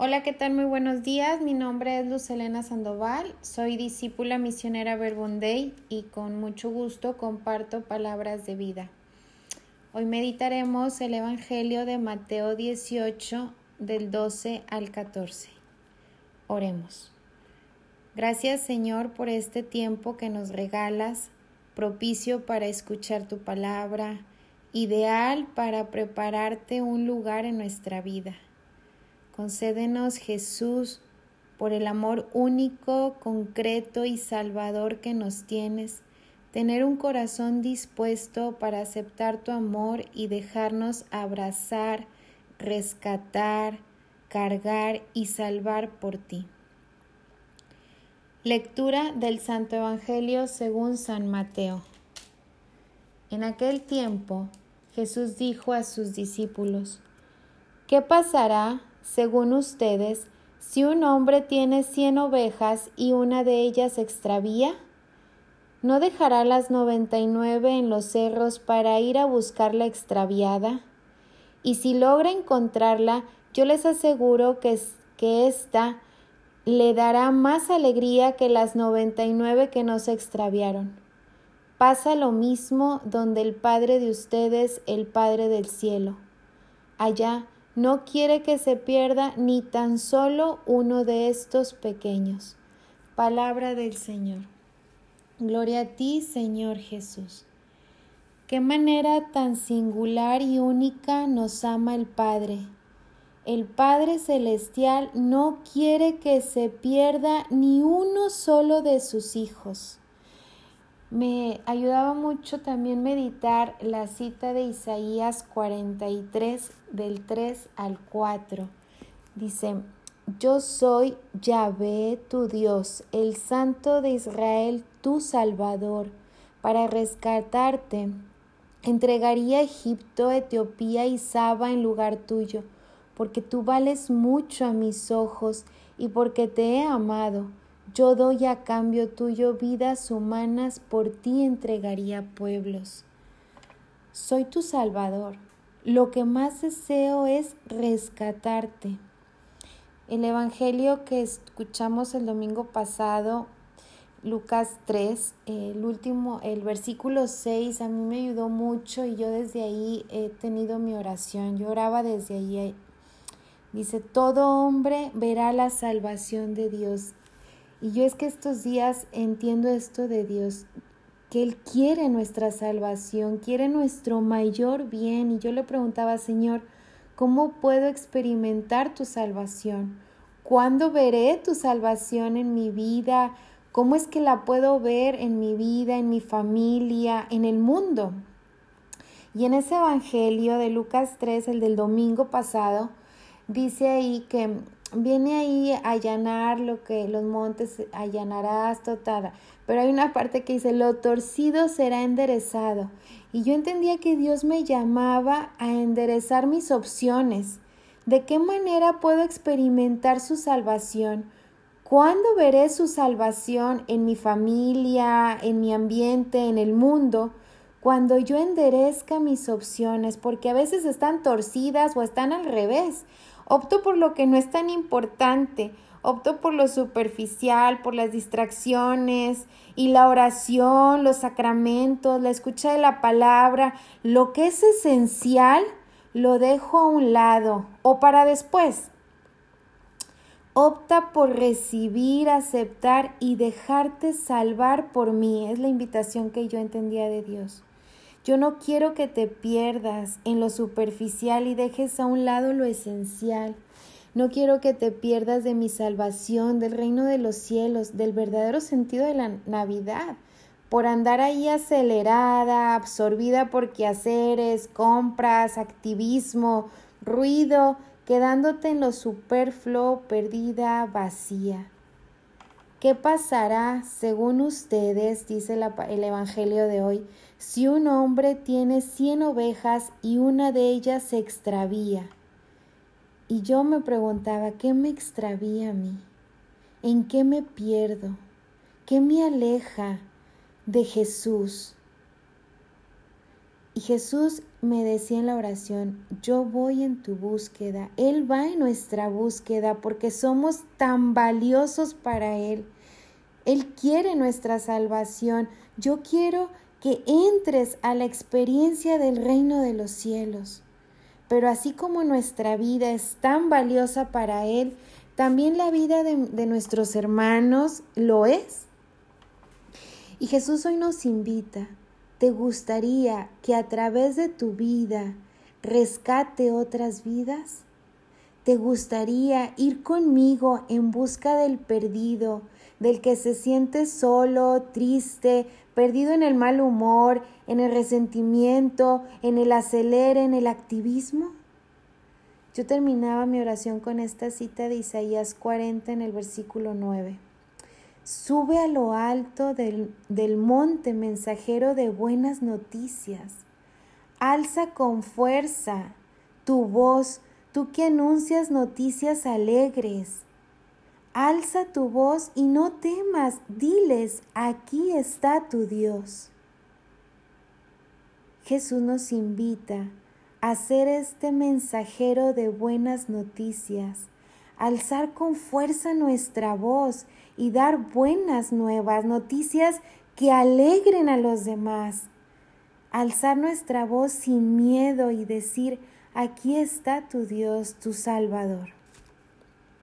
Hola, ¿qué tal? Muy buenos días. Mi nombre es Luz Elena Sandoval. Soy discípula misionera Verbunday y con mucho gusto comparto palabras de vida. Hoy meditaremos el Evangelio de Mateo 18 del 12 al 14. Oremos. Gracias Señor por este tiempo que nos regalas, propicio para escuchar tu palabra, ideal para prepararte un lugar en nuestra vida. Concédenos, Jesús, por el amor único, concreto y salvador que nos tienes, tener un corazón dispuesto para aceptar tu amor y dejarnos abrazar, rescatar, cargar y salvar por ti. Lectura del Santo Evangelio según San Mateo. En aquel tiempo Jesús dijo a sus discípulos, ¿qué pasará según ustedes, si un hombre tiene cien ovejas y una de ellas extravía, ¿no dejará las noventa y nueve en los cerros para ir a buscar la extraviada? Y si logra encontrarla, yo les aseguro que, que ésta le dará más alegría que las noventa y nueve que no se extraviaron. Pasa lo mismo donde el Padre de ustedes, el Padre del cielo. Allá no quiere que se pierda ni tan solo uno de estos pequeños. Palabra del Señor. Gloria a ti, Señor Jesús. Qué manera tan singular y única nos ama el Padre. El Padre Celestial no quiere que se pierda ni uno solo de sus hijos me ayudaba mucho también meditar la cita de Isaías 43 del 3 al 4. Dice, yo soy Yahvé tu Dios, el Santo de Israel, tu Salvador, para rescatarte. Entregaría Egipto, Etiopía y Saba en lugar tuyo, porque tú vales mucho a mis ojos y porque te he amado yo doy a cambio tuyo vidas humanas, por ti entregaría pueblos. Soy tu Salvador. Lo que más deseo es rescatarte. El Evangelio que escuchamos el domingo pasado, Lucas 3, el último, el versículo 6, a mí me ayudó mucho y yo desde ahí he tenido mi oración. Yo oraba desde ahí. Dice, todo hombre verá la salvación de Dios y yo es que estos días entiendo esto de Dios, que Él quiere nuestra salvación, quiere nuestro mayor bien. Y yo le preguntaba, Señor, ¿cómo puedo experimentar tu salvación? ¿Cuándo veré tu salvación en mi vida? ¿Cómo es que la puedo ver en mi vida, en mi familia, en el mundo? Y en ese Evangelio de Lucas 3, el del domingo pasado, dice ahí que viene ahí a allanar lo que los montes allanarás, totada. Pero hay una parte que dice, lo torcido será enderezado. Y yo entendía que Dios me llamaba a enderezar mis opciones. ¿De qué manera puedo experimentar su salvación? ¿Cuándo veré su salvación en mi familia, en mi ambiente, en el mundo? Cuando yo enderezca mis opciones, porque a veces están torcidas o están al revés. Opto por lo que no es tan importante, opto por lo superficial, por las distracciones y la oración, los sacramentos, la escucha de la palabra, lo que es esencial, lo dejo a un lado o para después. Opta por recibir, aceptar y dejarte salvar por mí. Es la invitación que yo entendía de Dios. Yo no quiero que te pierdas en lo superficial y dejes a un lado lo esencial. No quiero que te pierdas de mi salvación, del reino de los cielos, del verdadero sentido de la Navidad, por andar ahí acelerada, absorbida por quehaceres, compras, activismo, ruido, quedándote en lo superfluo, perdida, vacía. ¿Qué pasará, según ustedes, dice el Evangelio de hoy, si un hombre tiene cien ovejas y una de ellas se extravía? Y yo me preguntaba, ¿qué me extravía a mí? ¿En qué me pierdo? ¿Qué me aleja de Jesús? Y Jesús me decía en la oración, yo voy en tu búsqueda, Él va en nuestra búsqueda porque somos tan valiosos para Él. Él quiere nuestra salvación. Yo quiero que entres a la experiencia del reino de los cielos. Pero así como nuestra vida es tan valiosa para Él, también la vida de, de nuestros hermanos lo es. Y Jesús hoy nos invita ¿Te gustaría que a través de tu vida rescate otras vidas? ¿Te gustaría ir conmigo en busca del perdido, del que se siente solo, triste, perdido en el mal humor, en el resentimiento, en el acelere, en el activismo? Yo terminaba mi oración con esta cita de Isaías 40 en el versículo 9. Sube a lo alto del, del, monte mensajero de buenas noticias. Alza con fuerza tu voz, tú que anuncias noticias alegres. Alza tu voz y no temas, diles, aquí está tu Dios. Jesús nos invita a ser este mensajero de buenas noticias alzar con fuerza nuestra voz y dar buenas nuevas, noticias que alegren a los demás. Alzar nuestra voz sin miedo y decir, aquí está tu Dios, tu Salvador.